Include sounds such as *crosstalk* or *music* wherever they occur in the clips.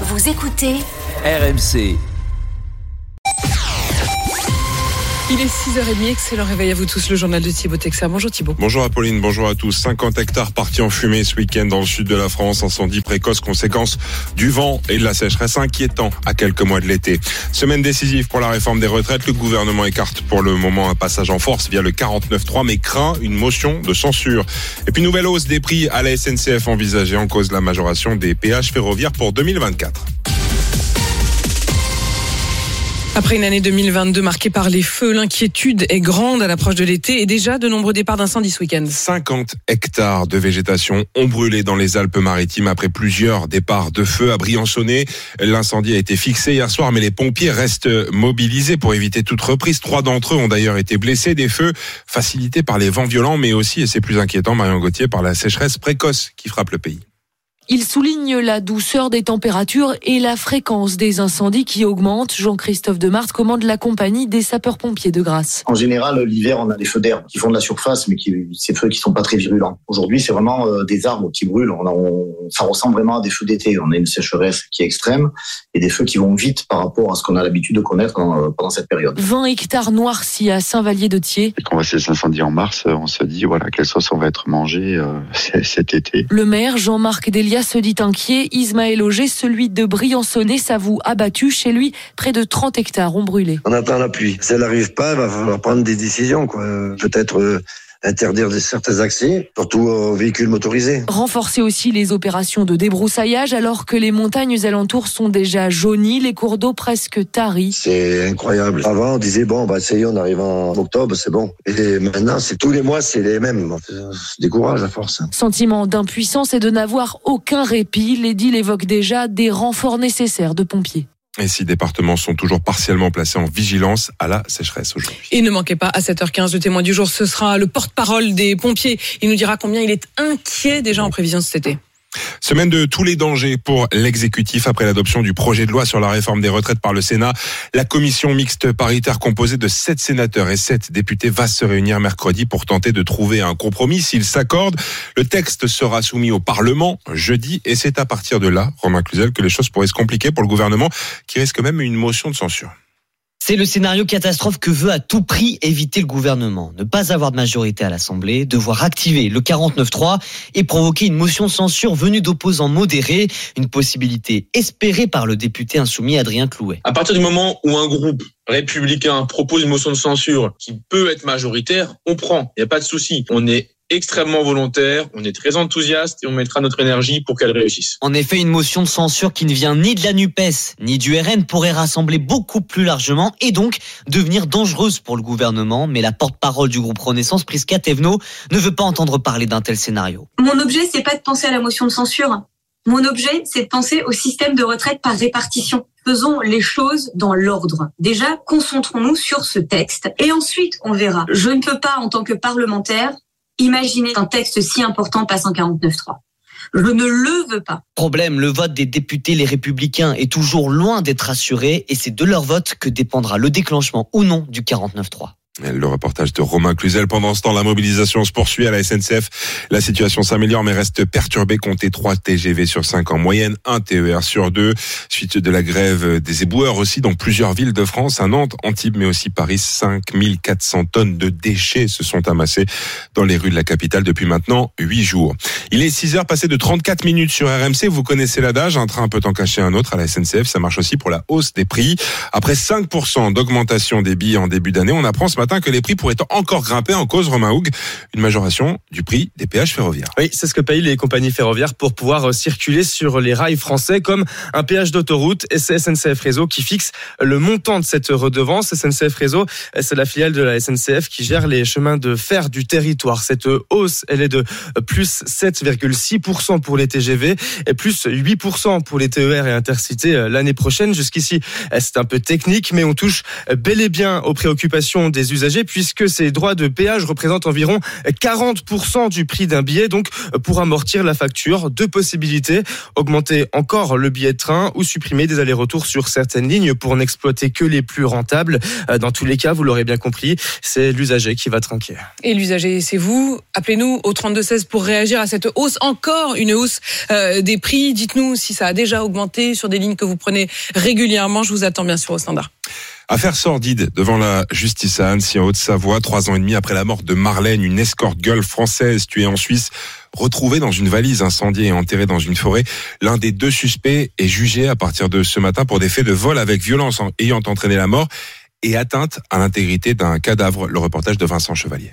Vous écoutez RMC. Il est 6h30, excellent réveil à vous tous, le journal de Thibaut Texer. Bonjour Thibaut. Bonjour Apolline, bonjour à tous. 50 hectares partis en fumée ce week-end dans le sud de la France. Incendie précoce, conséquence du vent et de la sécheresse inquiétant à quelques mois de l'été. Semaine décisive pour la réforme des retraites. Le gouvernement écarte pour le moment un passage en force via le 49.3 mais craint une motion de censure. Et puis nouvelle hausse des prix à la SNCF envisagée en cause de la majoration des péages ferroviaires pour 2024. Après une année 2022 marquée par les feux, l'inquiétude est grande à l'approche de l'été et déjà de nombreux départs d'incendie ce week-end. 50 hectares de végétation ont brûlé dans les Alpes-Maritimes après plusieurs départs de feu à Briançonnet. L'incendie a été fixé hier soir, mais les pompiers restent mobilisés pour éviter toute reprise. Trois d'entre eux ont d'ailleurs été blessés. Des feux facilités par les vents violents, mais aussi, et c'est plus inquiétant, Marion Gauthier, par la sécheresse précoce qui frappe le pays. Il souligne la douceur des températures et la fréquence des incendies qui augmentent. Jean-Christophe Demart commande la compagnie des sapeurs-pompiers de Grasse. En général, l'hiver, on a des feux d'herbe qui font de la surface, mais qui, ces feux qui sont pas très virulents. Aujourd'hui, c'est vraiment euh, des arbres qui brûlent. On, on, ça ressemble vraiment à des feux d'été. On a une sécheresse qui est extrême et des feux qui vont vite par rapport à ce qu'on a l'habitude de connaître euh, pendant cette période. 20 hectares noircis à Saint-Vallier-de-Thiers. Quand on voit ces incendies en mars, on se dit, voilà, quelle sauce on va être mangé euh, *laughs* cet été. Le maire Jean-Marc Delia se dit inquiet. Ismaël Auger, celui de Briançonnet, s'avoue abattu. Chez lui, près de 30 hectares ont brûlé. On attend la pluie. Si elle n'arrive pas, il va falloir prendre des décisions. Peut-être euh, interdire certains accès, surtout aux véhicules motorisés. Renforcer aussi les opérations de débroussaillage alors que les montagnes alentours sont déjà jaunies, les cours d'eau presque taris. C'est incroyable. Avant, on disait, bon, bah, ça y est, on arrive en octobre, c'est bon. Et maintenant, c'est tous les mois, c'est les mêmes. On se décourage à force. Sentiment d'impuissance et de n'avoir aucun répit. L'édile évoque déjà des renforts nécessaires de pompiers. Et six départements sont toujours partiellement placés en vigilance à la sécheresse aujourd'hui. Et ne manquez pas, à 7h15, le témoin du jour, ce sera le porte-parole des pompiers. Il nous dira combien il est inquiet déjà en prévision de cet été. Semaine de tous les dangers pour l'exécutif après l'adoption du projet de loi sur la réforme des retraites par le Sénat. La commission mixte paritaire composée de sept sénateurs et sept députés va se réunir mercredi pour tenter de trouver un compromis. S'ils s'accordent, le texte sera soumis au Parlement jeudi et c'est à partir de là, Romain Cluzel, que les choses pourraient se compliquer pour le gouvernement qui risque même une motion de censure. C'est le scénario catastrophe que veut à tout prix éviter le gouvernement. Ne pas avoir de majorité à l'Assemblée, devoir activer le 49-3 et provoquer une motion de censure venue d'opposants modérés, une possibilité espérée par le député insoumis Adrien Clouet. À partir du moment où un groupe républicain propose une motion de censure qui peut être majoritaire, on prend, il n'y a pas de souci. On est extrêmement volontaire, on est très enthousiaste et on mettra notre énergie pour qu'elle réussisse. En effet, une motion de censure qui ne vient ni de la NUPES ni du RN pourrait rassembler beaucoup plus largement et donc devenir dangereuse pour le gouvernement. Mais la porte-parole du groupe Renaissance, Prisca Thévenot, ne veut pas entendre parler d'un tel scénario. Mon objet, c'est pas de penser à la motion de censure. Mon objet, c'est de penser au système de retraite par répartition. Faisons les choses dans l'ordre. Déjà, concentrons-nous sur ce texte et ensuite on verra. Je ne peux pas, en tant que parlementaire, Imaginez qu'un texte si important passe en 49.3. Je ne le veux pas. Problème, le vote des députés les républicains est toujours loin d'être assuré et c'est de leur vote que dépendra le déclenchement ou non du 49.3. Le reportage de Romain Cluzel. Pendant ce temps, la mobilisation se poursuit à la SNCF. La situation s'améliore mais reste perturbée. Comptez 3 TGV sur 5 en moyenne, 1 TER sur 2. Suite de la grève des éboueurs aussi dans plusieurs villes de France, à Nantes, Antibes mais aussi Paris. 5400 tonnes de déchets se sont amassées dans les rues de la capitale depuis maintenant 8 jours. Il est 6 heures passées de 34 minutes sur RMC. Vous connaissez l'adage, un train peut en cacher un autre à la SNCF. Ça marche aussi pour la hausse des prix. Après 5% d'augmentation des billets en début d'année, on apprend ce matin que les prix pourraient encore grimper en cause, Romain Houg, une majoration du prix des péages ferroviaires. Oui, c'est ce que payent les compagnies ferroviaires pour pouvoir euh, circuler sur les rails français comme un péage d'autoroute et c'est SNCF Réseau qui fixe le montant de cette redevance. SNCF Réseau, c'est la filiale de la SNCF qui gère les chemins de fer du territoire. Cette hausse, elle est de plus 7,6% pour les TGV et plus 8% pour les TER et Intercités euh, l'année prochaine. Jusqu'ici, c'est un peu technique, mais on touche bel et bien aux préoccupations des puisque ces droits de péage représentent environ 40% du prix d'un billet. Donc, pour amortir la facture, deux possibilités. Augmenter encore le billet de train ou supprimer des allers-retours sur certaines lignes pour n'exploiter que les plus rentables. Euh, Dans tous les cas, vous l'aurez bien compris, c'est l'usager qui va trinquer. Et l'usager, c'est vous. Appelez-nous au 3216 pour réagir à cette hausse. Encore une hausse euh, des prix. Dites-nous si ça a déjà augmenté sur des lignes que vous prenez régulièrement. Je vous attends bien sûr au standard. Affaire sordide devant la justice à Annecy en Haute-Savoie, trois ans et demi après la mort de Marlène, une escort gueule française tuée en Suisse, retrouvée dans une valise incendiée et enterrée dans une forêt. L'un des deux suspects est jugé à partir de ce matin pour des faits de vol avec violence en- ayant entraîné la mort et atteinte à l'intégrité d'un cadavre. Le reportage de Vincent Chevalier.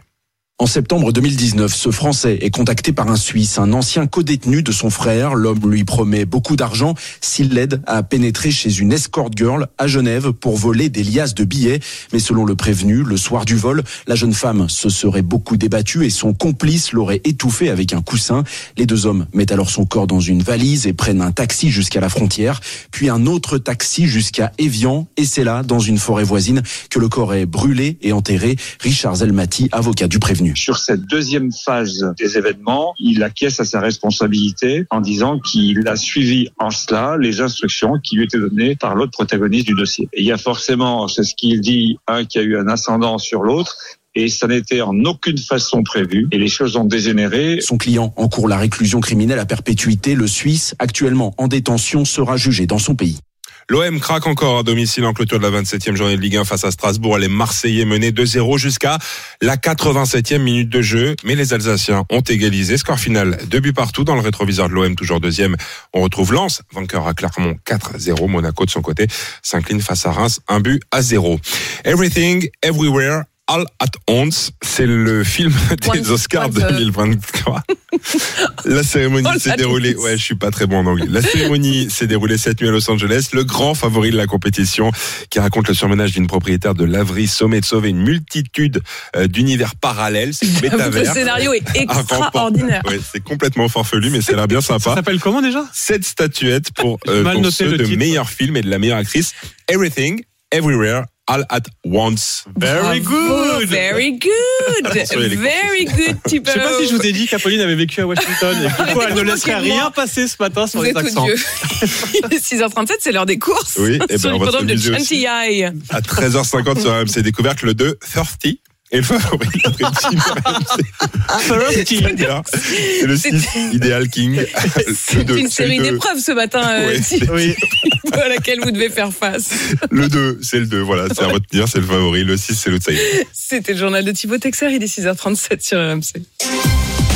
En septembre 2019, ce Français est contacté par un Suisse, un ancien codétenu de son frère. L'homme lui promet beaucoup d'argent s'il l'aide à pénétrer chez une escort girl à Genève pour voler des liasses de billets. Mais selon le prévenu, le soir du vol, la jeune femme se serait beaucoup débattue et son complice l'aurait étouffé avec un coussin. Les deux hommes mettent alors son corps dans une valise et prennent un taxi jusqu'à la frontière, puis un autre taxi jusqu'à Évian. Et c'est là, dans une forêt voisine, que le corps est brûlé et enterré. Richard Zelmati, avocat du prévenu. Sur cette deuxième phase des événements, il acquiesce à sa responsabilité en disant qu'il a suivi en cela les instructions qui lui étaient données par l'autre protagoniste du dossier. Et il y a forcément, c'est ce qu'il dit, un qui a eu un ascendant sur l'autre, et ça n'était en aucune façon prévu, et les choses ont dégénéré. Son client encourt la réclusion criminelle à perpétuité. Le Suisse, actuellement en détention, sera jugé dans son pays. L'OM craque encore à domicile en clôture de la 27e journée de Ligue 1 face à Strasbourg. Les Marseillais menaient 2-0 jusqu'à la 87e minute de jeu. Mais les Alsaciens ont égalisé. Score final, deux buts partout dans le rétroviseur de l'OM, toujours deuxième. On retrouve Lens, vainqueur à Clermont 4-0. Monaco de son côté s'incline face à Reims, un but à 0. Everything, Everywhere. All at Once, c'est le film *laughs* des Oscars euh. *laughs* 2023. La cérémonie s'est déroulée. Ouais, je suis pas très bon en anglais. La cérémonie *laughs* s'est déroulée cette nuit à Los Angeles. Le grand favori de la compétition, qui raconte le surmenage d'une propriétaire de laverie sommet de sauver une multitude euh, d'univers parallèles. C'est le scénario est extraordinaire. Ouais, c'est complètement farfelu, mais ça a l'air bien Ça sympa. s'appelle comment déjà? Sept statuettes pour, euh, pour ceux le de titre. meilleur film et de la meilleure actrice. Everything, Everywhere, All at Once. Very good. Very good. *laughs* Very good, Thibaut. Je sais pas si je vous ai dit qu'Apolline avait vécu à Washington et *laughs* coup, elle ne laisserait rien passer ce matin sur Vous les êtes accents. odieux. *laughs* Il est 6h37, c'est l'heure des courses. Oui, et sur ben, on va l'hippodrome de. Chantilly. À 13h50 sur RMC Découverte, le 2, 30. Et le favori de la team RMC. C'est le 6, Ideal King. *laughs* Le C'est deux, une c'est série d'épreuves ce matin, euh, Thibaut, Oui. à laquelle vous devez faire face. Le 2, c'est le 2, voilà, c'est à retenir, c'est le favori. Le 6, c'est l'outsider. C'était le journal de Thibaut Texer, il est 6h37 sur RMC.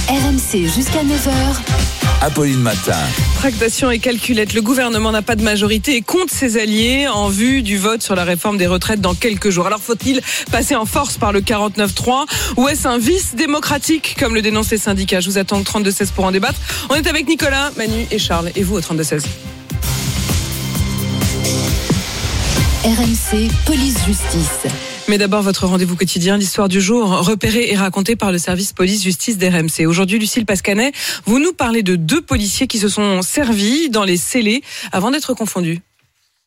RMC jusqu'à 9h. Apolline Matin. Tractation et calculette. Le gouvernement n'a pas de majorité et compte ses alliés en vue du vote sur la réforme des retraites dans quelques jours. Alors faut-il passer en force par le 49-3 ou est-ce un vice démocratique comme le dénoncent les syndicats? Je vous attends au 32-16 pour en débattre. On est avec Nicolas, Manu et Charles. Et vous au 32-16 RMC Police Justice. Mais d'abord, votre rendez-vous quotidien, l'histoire du jour, repérée et racontée par le service police-justice d'RMC. Aujourd'hui, Lucille Pascanet, vous nous parlez de deux policiers qui se sont servis dans les scellés avant d'être confondus.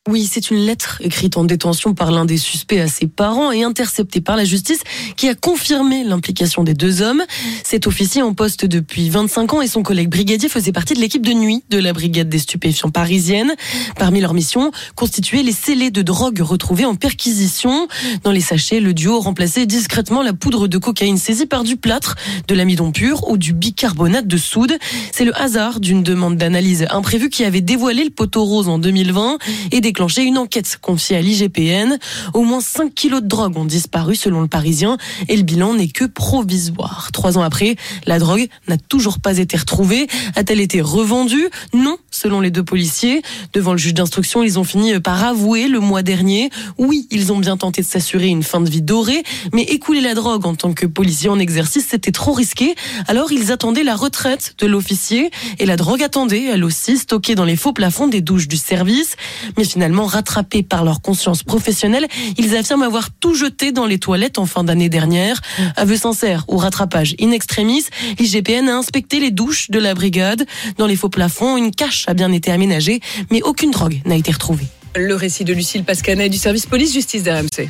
Oui, c'est une lettre écrite en détention par l'un des suspects à ses parents et interceptée par la justice qui a confirmé l'implication des deux hommes. Cet officier en poste depuis 25 ans et son collègue brigadier faisaient partie de l'équipe de nuit de la brigade des stupéfiants parisienne. Parmi leurs missions, constituer les scellés de drogue retrouvés en perquisition. Dans les sachets, le duo remplaçait discrètement la poudre de cocaïne saisie par du plâtre, de l'amidon pur ou du bicarbonate de soude. C'est le hasard d'une demande d'analyse imprévue qui avait dévoilé le poteau rose en 2020 et déclenché une enquête confiée à l'IGPN. Au moins 5 kilos de drogue ont disparu selon le Parisien et le bilan n'est que provisoire. Trois ans après, la drogue n'a toujours pas été retrouvée. A-t-elle été revendue? Non, selon les deux policiers. Devant le juge d'instruction, ils ont fini par avouer le mois dernier. Oui, ils ont bien tenté de s'assurer une fin de vie dorée, mais écouler la drogue en tant que policier en exercice, c'était trop risqué. Alors ils attendaient la retraite de l'officier et la drogue attendait, elle aussi, stockée dans les faux plafonds des douches du service. Mais finalement, rattrapés par leur conscience professionnelle, ils affirment avoir tout jeté dans les toilettes en fin d'année dernière. Aveu sincère ou rattrapage in extremis, l'IGPN a inspecté les douches de la brigade. Dans les faux plafonds, une cache a bien été aménagée, mais aucune drogue n'a été retrouvée. Le récit de Lucille Pascanet du service police-justice d'RMC. RMC.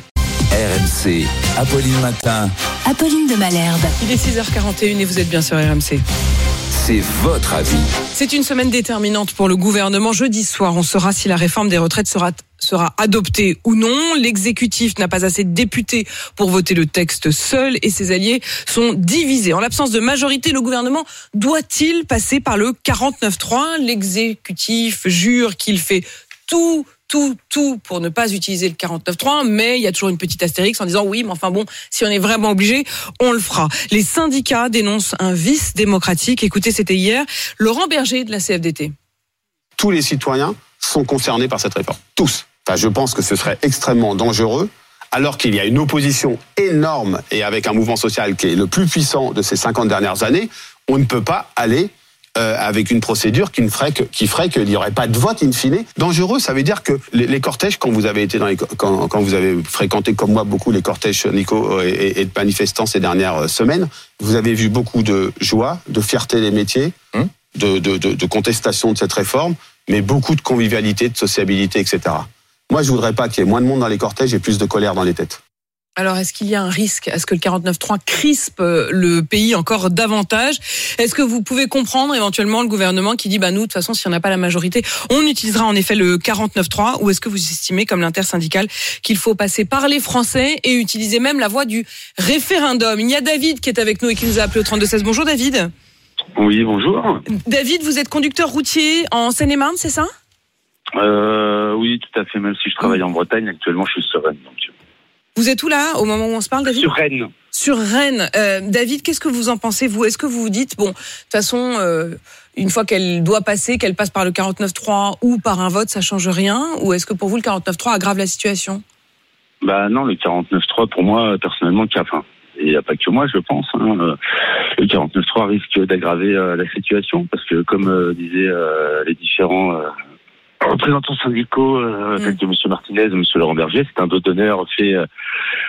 RMC, Apolline Matin, Apolline de Malherbe. Il est 6h41 et vous êtes bien sur RMC. C'est votre avis. C'est une semaine déterminante pour le gouvernement. Jeudi soir, on saura si la réforme des retraites sera sera adoptée ou non. L'exécutif n'a pas assez de députés pour voter le texte seul et ses alliés sont divisés. En l'absence de majorité, le gouvernement doit-il passer par le 49-3 L'exécutif jure qu'il fait tout tout, tout pour ne pas utiliser le 49.3, mais il y a toujours une petite astérix en disant oui, mais enfin bon, si on est vraiment obligé, on le fera. Les syndicats dénoncent un vice démocratique. Écoutez, c'était hier, Laurent Berger de la CFDT. Tous les citoyens sont concernés par cette réforme. Tous. Enfin, je pense que ce serait extrêmement dangereux alors qu'il y a une opposition énorme et avec un mouvement social qui est le plus puissant de ces 50 dernières années, on ne peut pas aller euh, avec une procédure qui, ne ferait que, qui ferait qu'il n'y aurait pas de vote in fine. Dangereux, ça veut dire que les, les cortèges, quand vous avez été dans les, quand, quand vous avez fréquenté comme moi beaucoup les cortèges, Nico, et, et de manifestants ces dernières euh, semaines, vous avez vu beaucoup de joie, de fierté des métiers, de, de, de, de contestation de cette réforme, mais beaucoup de convivialité, de sociabilité, etc. Moi, je voudrais pas qu'il y ait moins de monde dans les cortèges et plus de colère dans les têtes. Alors, est-ce qu'il y a un risque? À ce que le 49.3 crispe le pays encore davantage? Est-ce que vous pouvez comprendre éventuellement le gouvernement qui dit, bah nous, de toute façon, si on n'a pas la majorité, on utilisera en effet le 49.3 Ou est-ce que vous estimez, comme l'intersyndicale, qu'il faut passer par les Français et utiliser même la voie du référendum? Il y a David qui est avec nous et qui nous a appelé au 32-16. Bonjour David. Oui, bonjour. David, vous êtes conducteur routier en Seine-et-Marne, c'est ça? Euh, oui, tout à fait. Même si je travaille en Bretagne, actuellement, je suis Rennes. Donc. Vous êtes où là, au moment où on se parle, David? Sur Rennes. Sur Rennes. Euh, David, qu'est-ce que vous en pensez, vous? Est-ce que vous vous dites, bon, de toute façon, euh, une fois qu'elle doit passer, qu'elle passe par le 49.3 ou par un vote, ça change rien? Ou est-ce que pour vous, le 49.3 aggrave la situation? Bah non, le 49.3, pour moi, personnellement. Et il n'y a pas que moi, je pense. Hein. Euh, Le 49.3 risque d'aggraver euh, la situation parce que, comme disaient les différents représentants syndicaux, euh, tels que M. Martinez et M. Laurent Berger, c'est un dos d'honneur fait euh,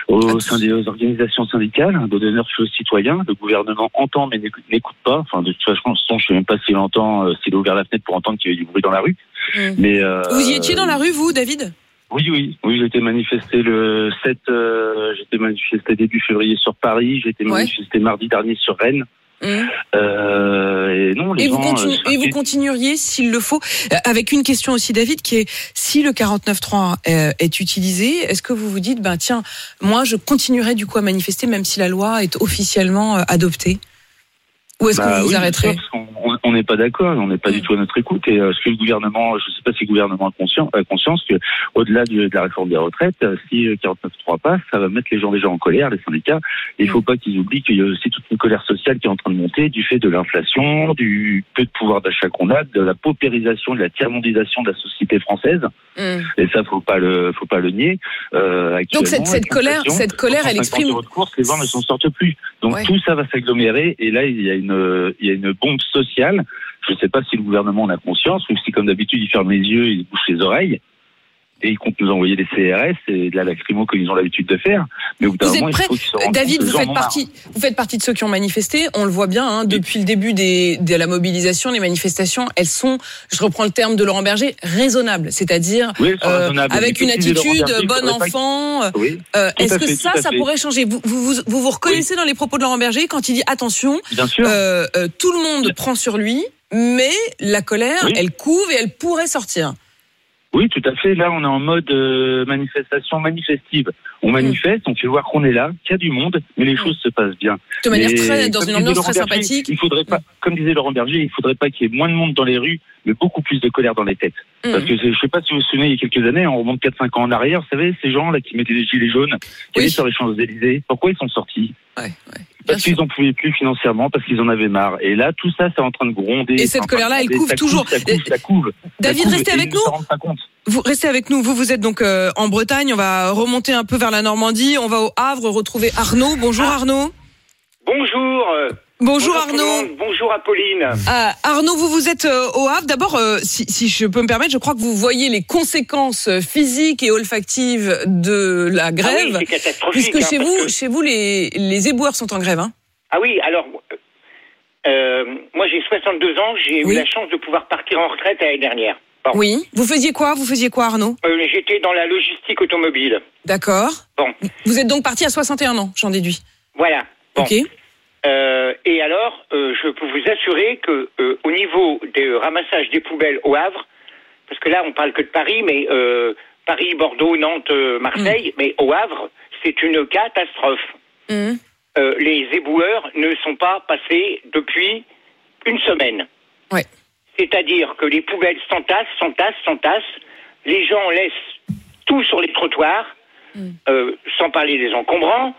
au sein des organisations syndicales, un dos d'honneur fait aux citoyens. Le gouvernement entend mais n'écoute pas. Enfin, de toute façon, je ne sais même pas s'il entend, euh, s'il a ouvert la fenêtre pour entendre qu'il y avait du bruit dans la rue. Mais euh, Vous y étiez dans la rue, vous, David? Oui, oui, oui, j'ai été manifesté le 7, euh, été manifesté début février sur Paris, j'ai été manifesté mardi dernier sur Rennes. Euh, et non, les et vous, euh, et vous continueriez, s'il le faut, euh, avec une question aussi, David, qui est si le 49.3 euh, est utilisé, est-ce que vous vous dites, ben tiens, moi, je continuerai du coup à manifester, même si la loi est officiellement adoptée? Ou est-ce bah que vous vous arrêterez on- n'est pas d'accord, on n'est pas du tout à notre écoute. Et euh, ce que le gouvernement, je ne sais pas si le gouvernement a conscience, a conscience que au-delà de la réforme des retraites, euh, si euh, 49.3 passe, ça va mettre les gens déjà en colère, les syndicats. Et il faut pas qu'ils oublient qu'il y a aussi toute une colère sociale qui est en train de monter du fait de l'inflation, du peu de pouvoir d'achat qu'on a, de la paupérisation, de la tiers-mondisation de la société française. Et ça, faut pas le, faut pas le nier. Euh, Donc cette, colère, cette colère, elle 150 exprime. course, les gens ne s'en sortent plus. Donc Ouais. tout ça va s'agglomérer et là il y a une il y a une bombe sociale. Je ne sais pas si le gouvernement en a conscience ou si comme d'habitude il ferme les yeux, il bouche les oreilles et il compte nous envoyer des CRS et de la lacrymo comme ils ont l'habitude de faire. Mais au bout Vous moment, êtes il prêt faut se rendent David, vous faites partie, vous faites partie de ceux qui ont manifesté. On le voit bien hein, depuis le début des, de la mobilisation, les manifestations, elles sont, je reprends le terme de Laurent Berger, raisonnables, c'est-à-dire Oui, euh, avec une attitude Berger, il bon enfant. Oui, Euh, Est-ce que fait, ça, ça pourrait changer vous, vous, vous, vous reconnaissez dans les propos de Laurent Berger quand il dit attention, Bien sûr. euh, euh, tout le monde prend sur lui, mais la colère, elle couve et elle pourrait sortir. Oui, tout à fait. Là, on est en mode euh, manifestation manifestive. On Mm. manifeste, on fait voir qu'on est là, qu'il y a du monde, mais les choses se passent bien. De manière très- dans une ambiance très Berger, sympathique. Il faudrait pas, comme disait Laurent Berger, il faudrait pas qu'il y ait moins de monde dans les rues, mais beaucoup plus de colère dans les têtes. Mm. Parce que je sais pas si vous vous souvenez, il y a quelques années, on remonte 4-5 ans en arrière, vous savez, ces gens là qui mettaient des gilets jaunes, qui allaient sur les Champs-Élysées, pourquoi ils sont sortis? Parce qu'ils en pouvaient plus financièrement, parce qu'ils en avaient marre. Et là, tout ça, c'est en train de gronder. Et cette colère-là, elle couve toujours. Ça couve, ça couve. Ça David, couve, restez avec nous. Vous restez avec nous. Vous, vous êtes donc euh, en Bretagne. On va remonter un peu vers la Normandie. On va au Havre retrouver Arnaud. Bonjour Arnaud. Bonjour. Euh, Bonjour, Arnaud. Bonjour Apolline. Ah, Arnaud, vous vous êtes euh, au Havre. D'abord, euh, si, si je peux me permettre, je crois que vous voyez les conséquences euh, physiques et olfactives de la grève, Ah c'est catastrophique, puisque hein, chez vous, que- chez vous, les, les éboueurs sont en grève. Hein. Ah oui, alors, euh, moi j'ai 62 ans, j'ai Oui. eu la chance de pouvoir partir en retraite l'année dernière. Oui. Vous faisiez quoi? Vous faisiez quoi, Arnaud? Euh, J'étais dans la logistique automobile. D'accord. Bon, Vous êtes donc parti à 61 ans, j'en déduis. voilà. Bon. Ok. Euh, et alors, euh, je peux vous assurer que euh, au niveau des ramassages des poubelles au Havre, parce que là on parle que de Paris, mais euh, Paris, Bordeaux, Nantes, Marseille, mais au Havre, c'est une catastrophe. Euh, les éboueurs ne sont pas passés depuis une semaine. Ouais. C'est-à-dire que les poubelles s'entassent, s'entassent, s'entassent. Les gens laissent tout sur les trottoirs, euh, sans parler des encombrants,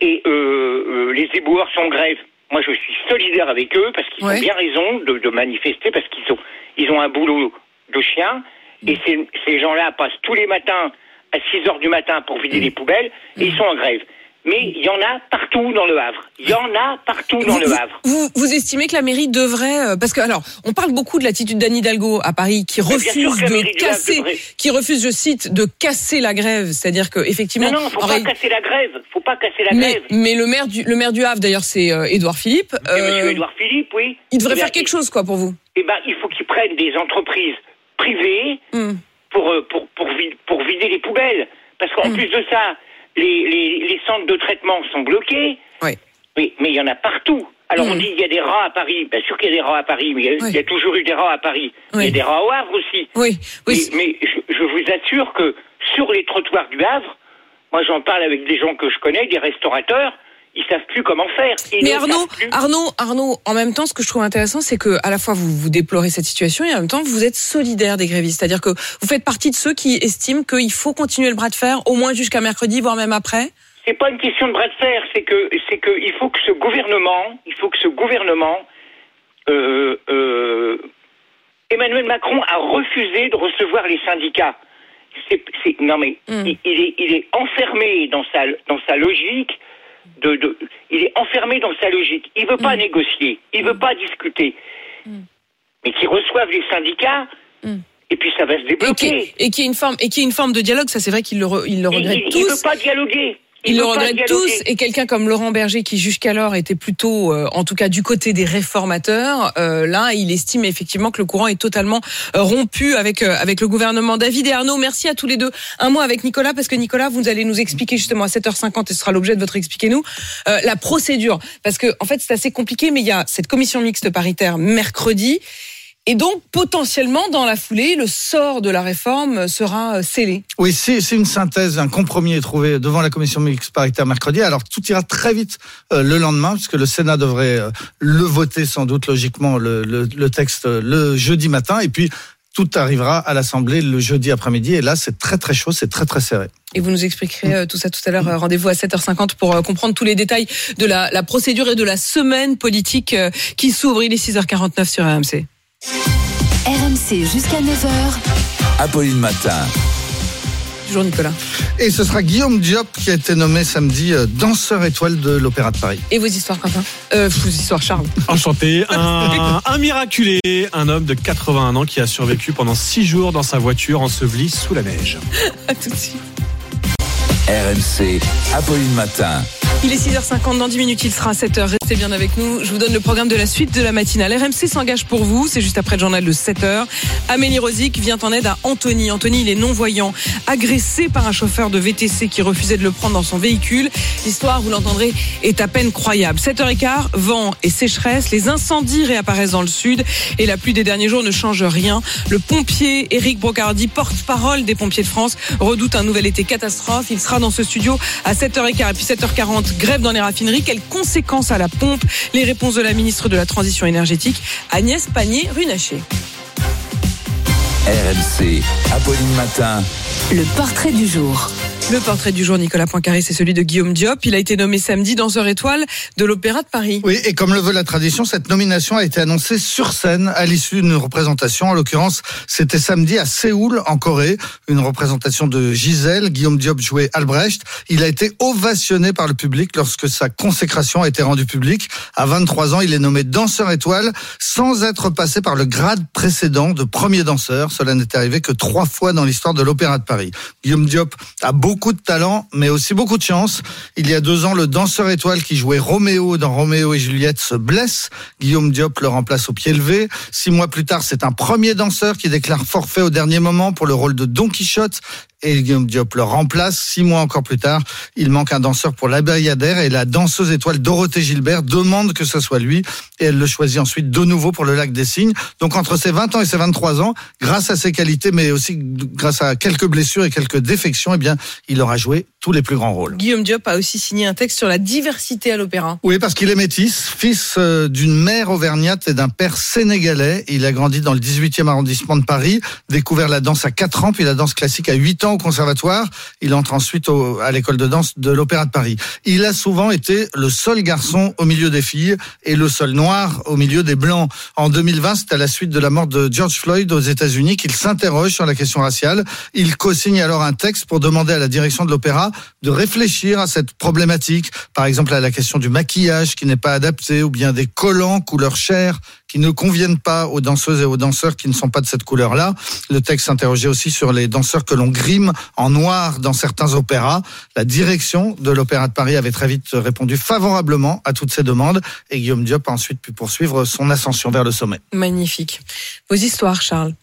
et euh, euh, les éboueurs sont en grève. Moi, je suis solidaire avec eux parce qu'ils Ouais. ont bien raison de, de manifester parce qu'ils ont, ils ont un boulot de chien. Et ces, ces gens-là passent tous les matins à 6 heures du matin pour vider les poubelles et ils sont en grève. Mais il y en a partout dans le Havre. Il y en a partout dans Vous, le Havre. vous- vous estimez que la mairie devrait, euh, parce que alors, on parle beaucoup de l'attitude d'Anne Hidalgo à Paris, qui Mais refuse de casser, qui refuse, je cite, de casser la grève, c'est-à-dire que effectivement, Non, non, faut pas ré- casser la grève. Faut pas casser la mais, grève. mais le maire du le maire du Havre, d'ailleurs, c'est euh, Édouard Philippe. Euh, Monsieur Édouard Philippe, oui. il devrait Eh faire quelque chose, quoi, pour vous. Eh ben, il faut qu'ils prennent des entreprises privées Hmm. pour, euh, pour, pour, vi- pour vider les poubelles. Parce qu'en Hmm. plus de ça, les, les, les centres de traitement sont bloqués. Oui. Mais mais il y en a partout. Alors Hmm. on dit il y a des rats à Paris. Bien sûr qu'il y a des rats à Paris, mais il y a, Oui. il y a toujours eu des rats à Paris. Il y Oui. a des rats au Havre aussi. Oui, oui. Mais, mais je, je vous assure que sur les trottoirs du Havre, moi j'en parle avec des gens que je connais, des restaurateurs, ils savent plus comment faire. Ils Mais Arnaud. Arnaud, Arnaud, en même temps, ce que je trouve intéressant, c'est que à la fois vous vous déplorez cette situation et en même temps vous êtes solidaire des grévistes, c'est-à-dire que vous faites partie de ceux qui estiment qu'il faut continuer le bras de fer au moins jusqu'à mercredi, voire même après. C'est pas une question de bras de fer, c'est que c'est que il faut que ce gouvernement, il faut que ce gouvernement, euh, euh, Emmanuel Macron a refusé de recevoir les syndicats. Non mais Hmm. il, il est il est enfermé dans sa dans sa logique de, de il est enfermé dans sa logique. Il veut Hmm. pas négocier, il veut pas discuter, mais qu'il reçoive les syndicats et puis ça va se Et débloquer. et qui est une forme et qui est une forme de dialogue, ça c'est vrai qu'ils le, re- ils le Il, regrettent il- il tous. veut pas dialoguer. Ils le regrettent tous et quelqu'un comme Laurent Berger qui jusqu'alors était plutôt, euh, en tout cas du côté des réformateurs, euh, là il estime effectivement que le courant est totalement euh, rompu avec euh, avec le gouvernement. David et Arnaud, merci à tous les deux. Un mot avec Nicolas parce que Nicolas, vous allez nous expliquer justement à 7h50 et ce sera l'objet de votre expliquez-nous euh, la procédure parce que en fait c'est assez compliqué mais il y a cette commission mixte paritaire mercredi. Et donc, potentiellement, dans la foulée, le sort de la réforme sera euh, scellé. Oui, c'est une synthèse, un compromis est trouvé devant la commission mixte paritaire mercredi. Alors tout ira très vite euh, le lendemain, puisque le Sénat devrait euh, le voter sans doute logiquement le, le, le texte le jeudi matin, et puis tout arrivera à l'Assemblée le jeudi après-midi. Et là, c'est très très chaud, c'est très très serré. Et vous nous expliquerez tout ça tout à l'heure. Rendez-vous à 7h50 pour comprendre tous les détails de la, la procédure et de la semaine politique qui s'ouvre. Il est 6h49 sur RMC. RMC jusqu'à 9h. Apolline Matin. Bonjour Nicolas. Et ce sera Guillaume Diop qui a été nommé samedi euh, danseur étoile de l'Opéra de Paris. Et vos histoires, Quentin euh, Vos histoires, Charles. *laughs* Enchanté. Un, un miraculé, un homme de 81 ans qui a survécu pendant 6 jours dans sa voiture ensevelie sous la neige. À tout de suite. RMC. Apolline Matin. Il est 6h50, dans 10 minutes il sera 7h. Restez bien avec nous. Je vous donne le programme de la suite de la matinale. RMC s'engage pour vous, c'est juste après le journal de 7h. Amélie Rosic vient en aide à Anthony. Anthony, il est non-voyant, agressé par un chauffeur de VTC qui refusait de le prendre dans son véhicule. L'histoire, vous l'entendrez, est à peine croyable. 7h15, vent et sécheresse, les incendies réapparaissent dans le sud et la pluie des derniers jours ne change rien. Le pompier Éric Brocardi, porte-parole des pompiers de France, redoute un nouvel été catastrophe. Il sera dans ce studio à 7h15 et puis 7h40 grève dans les raffineries. Quelles conséquences à la pompe? Les réponses de la ministre de la Transition énergétique, Agnès Pannier-Runacher. RMC. Apolline Matin. Le portrait du jour. Le portrait du jour, Nicolas Poincaré, c'est celui de Guillaume Diop. Il a été nommé samedi danseur étoile de l'Opéra de Paris. Oui, et comme le veut la tradition, cette nomination a été annoncée sur scène à l'issue d'une représentation. En l'occurrence, c'était samedi à Séoul, en Corée, une représentation de Gisèle. Guillaume Diop jouait Albrecht. Il a été ovationné par le public lorsque sa consécration a été rendue publique. À 23 ans, il est nommé danseur étoile sans être passé par le grade précédent de premier danseur. Cela n'est arrivé que trois fois dans l'histoire de l'Opéra de Paris. Guillaume Diop a beaucoup beaucoup de talent, mais aussi beaucoup de chance. Il y a deux ans, le danseur étoile qui jouait Roméo dans Roméo et Juliette se blesse. Guillaume Diop le remplace au pied levé. Six mois plus tard, c'est un premier danseur qui déclare forfait au dernier moment pour le rôle de Don Quichotte et Guillaume Diop le remplace. Six mois encore plus tard, il manque un danseur pour la Bayadère et la danseuse étoile Dorothée Gilbert demande que ce soit lui et elle le choisit ensuite de nouveau pour le lac des Cygnes. Donc entre ses 20 ans et ses 23 ans, grâce à ses qualités mais aussi grâce à quelques blessures et quelques défections, eh bien, il aura joué tous les plus grands rôles. Guillaume Diop a aussi signé un texte sur la diversité à l'opéra. Oui, parce qu'il est métis, fils euh, d'une mère auvergnate et d'un père sénégalais. Il a grandi dans le 18e arrondissement de Paris, découvert la danse à 4 ans, puis la danse classique à 8 ans au conservatoire. Il entre ensuite au- à l'école de danse de l'Opéra de Paris. Il a souvent été le seul garçon au milieu des filles et le seul noir au milieu des blancs. En 2020, c'est à la suite de la mort de George Floyd aux États-Unis qu'il s'interroge sur la question raciale. Il co-signe alors un texte pour demander à la direction de l'opéra de réfléchir à cette problématique. Par exemple, à la question du maquillage qui n'est pas adapté ou bien des collants couleur chair qui ne conviennent pas aux danseuses et aux danseurs qui ne sont pas de cette couleur-là. Le texte s'interrogeait aussi sur les danseurs que l'on grime en noir dans certains opéras. La direction de l'Opéra de Paris avait très vite répondu favorablement à toutes ces demandes et Guillaume Diop a ensuite pu poursuivre son ascension vers le sommet. Magnifique. Vos histoires, Charles.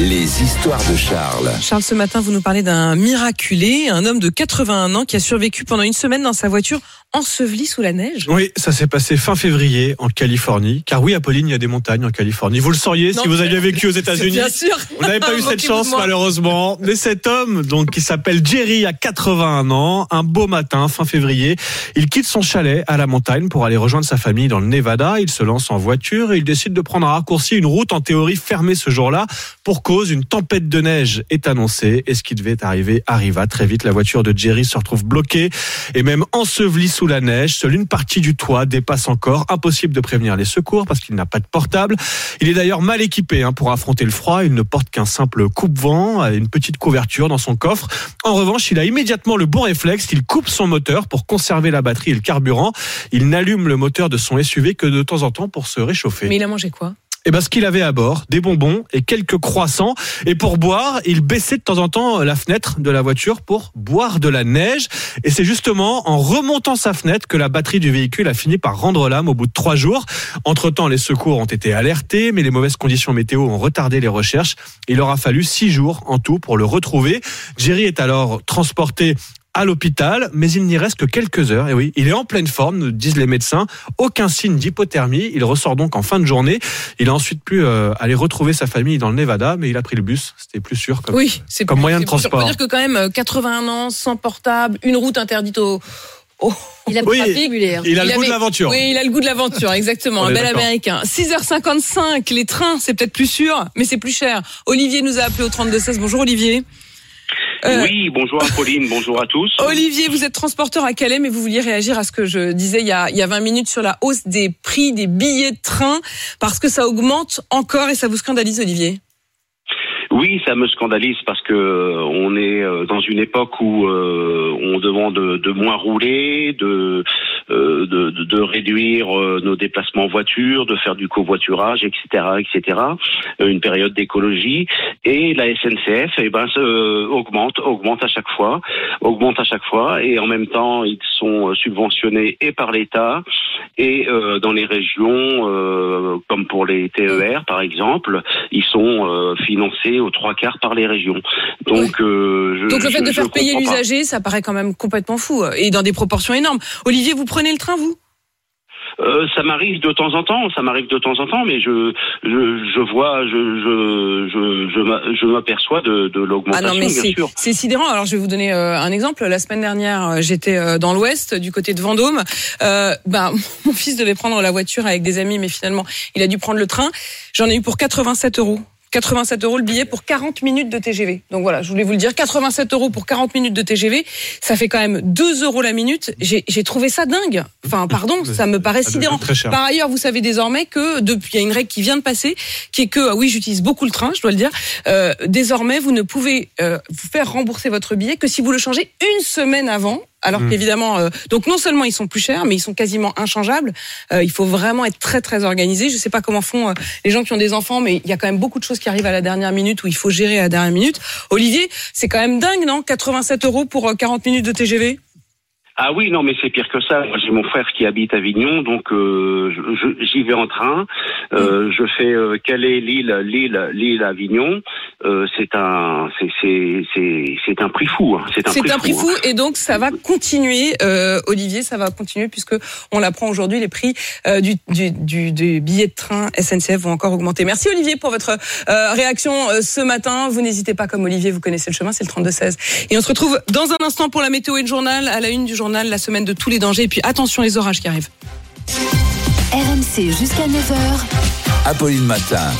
Les histoires de Charles. Charles, ce matin, vous nous parlez d'un miraculé, un homme de 81 ans qui a survécu pendant une semaine dans sa voiture ensevelie sous la neige. Oui, ça s'est passé fin février en Californie. Car oui, Apolline, il y a des montagnes en Californie. Vous le sauriez Non, si vous aviez vécu aux *laughs* États-Unis. Bien sûr. Vous n'avez pas eu cette chance malheureusement. Mais cet homme, donc qui s'appelle Jerry, a 81 ans, un beau matin, fin février, il quitte son chalet à la montagne pour aller rejoindre sa famille dans le Nevada. Il se lance en voiture et il décide de prendre un raccourci, une route en théorie fermée ce jour-là pour cause une tempête de neige est annoncée et ce qui devait arriver arriva très vite. La voiture de Jerry se retrouve bloquée et même ensevelie sous la neige. Seule une partie du toit dépasse encore. Impossible de prévenir les secours parce qu'il n'a pas de portable. Il est d'ailleurs mal équipé hein, pour affronter le froid. Il ne porte qu'un simple coupe-vent, une petite couverture dans son coffre. En revanche, il a immédiatement le bon réflexe. Il coupe son moteur pour conserver la batterie et le carburant. Il n'allume le moteur de son SUV que de temps en temps pour se réchauffer. Mais il a mangé quoi? Et ben, ce qu'il avait à bord, des bonbons et quelques croissants. Et pour boire, il baissait de temps en temps la fenêtre de la voiture pour boire de la neige. Et c'est justement en remontant sa fenêtre que la batterie du véhicule a fini par rendre l'âme au bout de trois jours. Entre-temps, les secours ont été alertés, mais les mauvaises conditions météo ont retardé les recherches. Il aura fallu six jours en tout pour le retrouver. Jerry est alors transporté à l'hôpital, mais il n'y reste que quelques heures. Et oui, il est en pleine forme, nous disent les médecins. Aucun signe d'hypothermie. Il ressort donc en fin de journée. Il a ensuite pu euh, aller retrouver sa famille dans le Nevada, mais il a pris le bus. C'était plus sûr comme, Oui, c'est comme plus- moyen de c'est plus sûr. transport. Faut dire que quand même, euh, 81 ans, sans portable, une route interdite au. au- Il a le Oui, trafic. il a le goût avait- de l'aventure. Oui, il a le goût de l'aventure, exactement. On un bel d'accord. américain. 6h55, les trains, c'est peut-être plus sûr, mais c'est plus cher. Olivier nous a appelé au 3216. Bonjour Olivier. Euh, Oui, bonjour Apolline, bonjour à tous. Olivier, vous êtes transporteur à Calais, mais vous vouliez réagir à ce que je disais il y, a, il y a 20 minutes sur la hausse des prix des billets de train, parce que ça augmente encore et ça vous scandalise, Olivier? Oui, ça me scandalise parce que euh, on est euh, dans une époque où euh, on demande de, moins rouler, de, de, de- réduire nos déplacements en voiture, de faire du covoiturage, etc., etc. Une période d'écologie et la SNCF, eh ben, augmente, augmente à chaque fois, augmente à chaque fois et en même temps ils sont subventionnés et par l'État et dans les régions, comme pour les TER par exemple, ils sont financés aux trois quarts par les régions. Donc, euh, je, Donc le fait je- de faire payer l'usager, ça paraît quand même complètement fou euh, et dans des proportions énormes. Olivier, vous prenez le train, vous? Euh, ça m'arrive de temps en temps, ça m'arrive de temps en temps, mais je je, je vois, je je je je m'a- je m'aperçois de, de Ah l'augmentation, non mais c'est sidérant. Alors je vais vous donner euh, un exemple. La semaine dernière, j'étais euh, dans l'Ouest, du côté de Vendôme. Ben *laughs* mon fils devait prendre la voiture avec des amis, mais finalement il a dû prendre le train. J'en ai eu pour 87 euros. 87 euros le billet pour 40 minutes de TGV. Donc voilà, je voulais vous le dire, 87 euros pour 40 minutes de TGV, ça fait quand même 2 euros la minute. J'ai trouvé ça dingue. Enfin, pardon, *laughs* ça me paraît sidérant. Par ailleurs, vous savez désormais que depuis, il y a une règle qui vient de passer, qui est que, ah oui, j'utilise beaucoup le train, je dois le dire. Euh, désormais, vous ne pouvez euh, vous faire rembourser votre billet que si vous le changez une semaine avant Alors Mm. qu'évidemment, euh, donc non seulement ils sont plus chers, mais ils sont quasiment inchangeables. Euh, il faut vraiment être très très organisé. Je sais pas comment font euh, les gens qui ont des enfants, mais il y a quand même beaucoup de choses qui arrivent à la dernière minute où il faut gérer à la dernière minute. Olivier, c'est quand même dingue, non? 87 euros pour euh, 40 minutes de TGV. Ah oui, non, mais c'est pire que ça. J'ai mon frère qui habite Avignon, donc euh, j'y vais en train. Euh, je fais euh, Calais, Lille, Lille, Lille, Avignon? Euh, c'est un, c'est c'est c'est c'est un prix fou. hein. C'est un, prix fou hein. et donc ça va continuer, euh, Olivier, ça va continuer puisque on l'apprend aujourd'hui, les prix du, du, du, des billets de train SNCF vont encore augmenter. Merci Olivier pour votre réaction ce matin. Vous n'hésitez pas, comme Olivier, vous connaissez le chemin, c'est le 32-16. Et on se retrouve dans un instant pour la météo et le journal, à la une du journal, la semaine de tous les dangers. Et puis attention les orages qui arrivent. RMC jusqu'à 9h. Apolline Matin.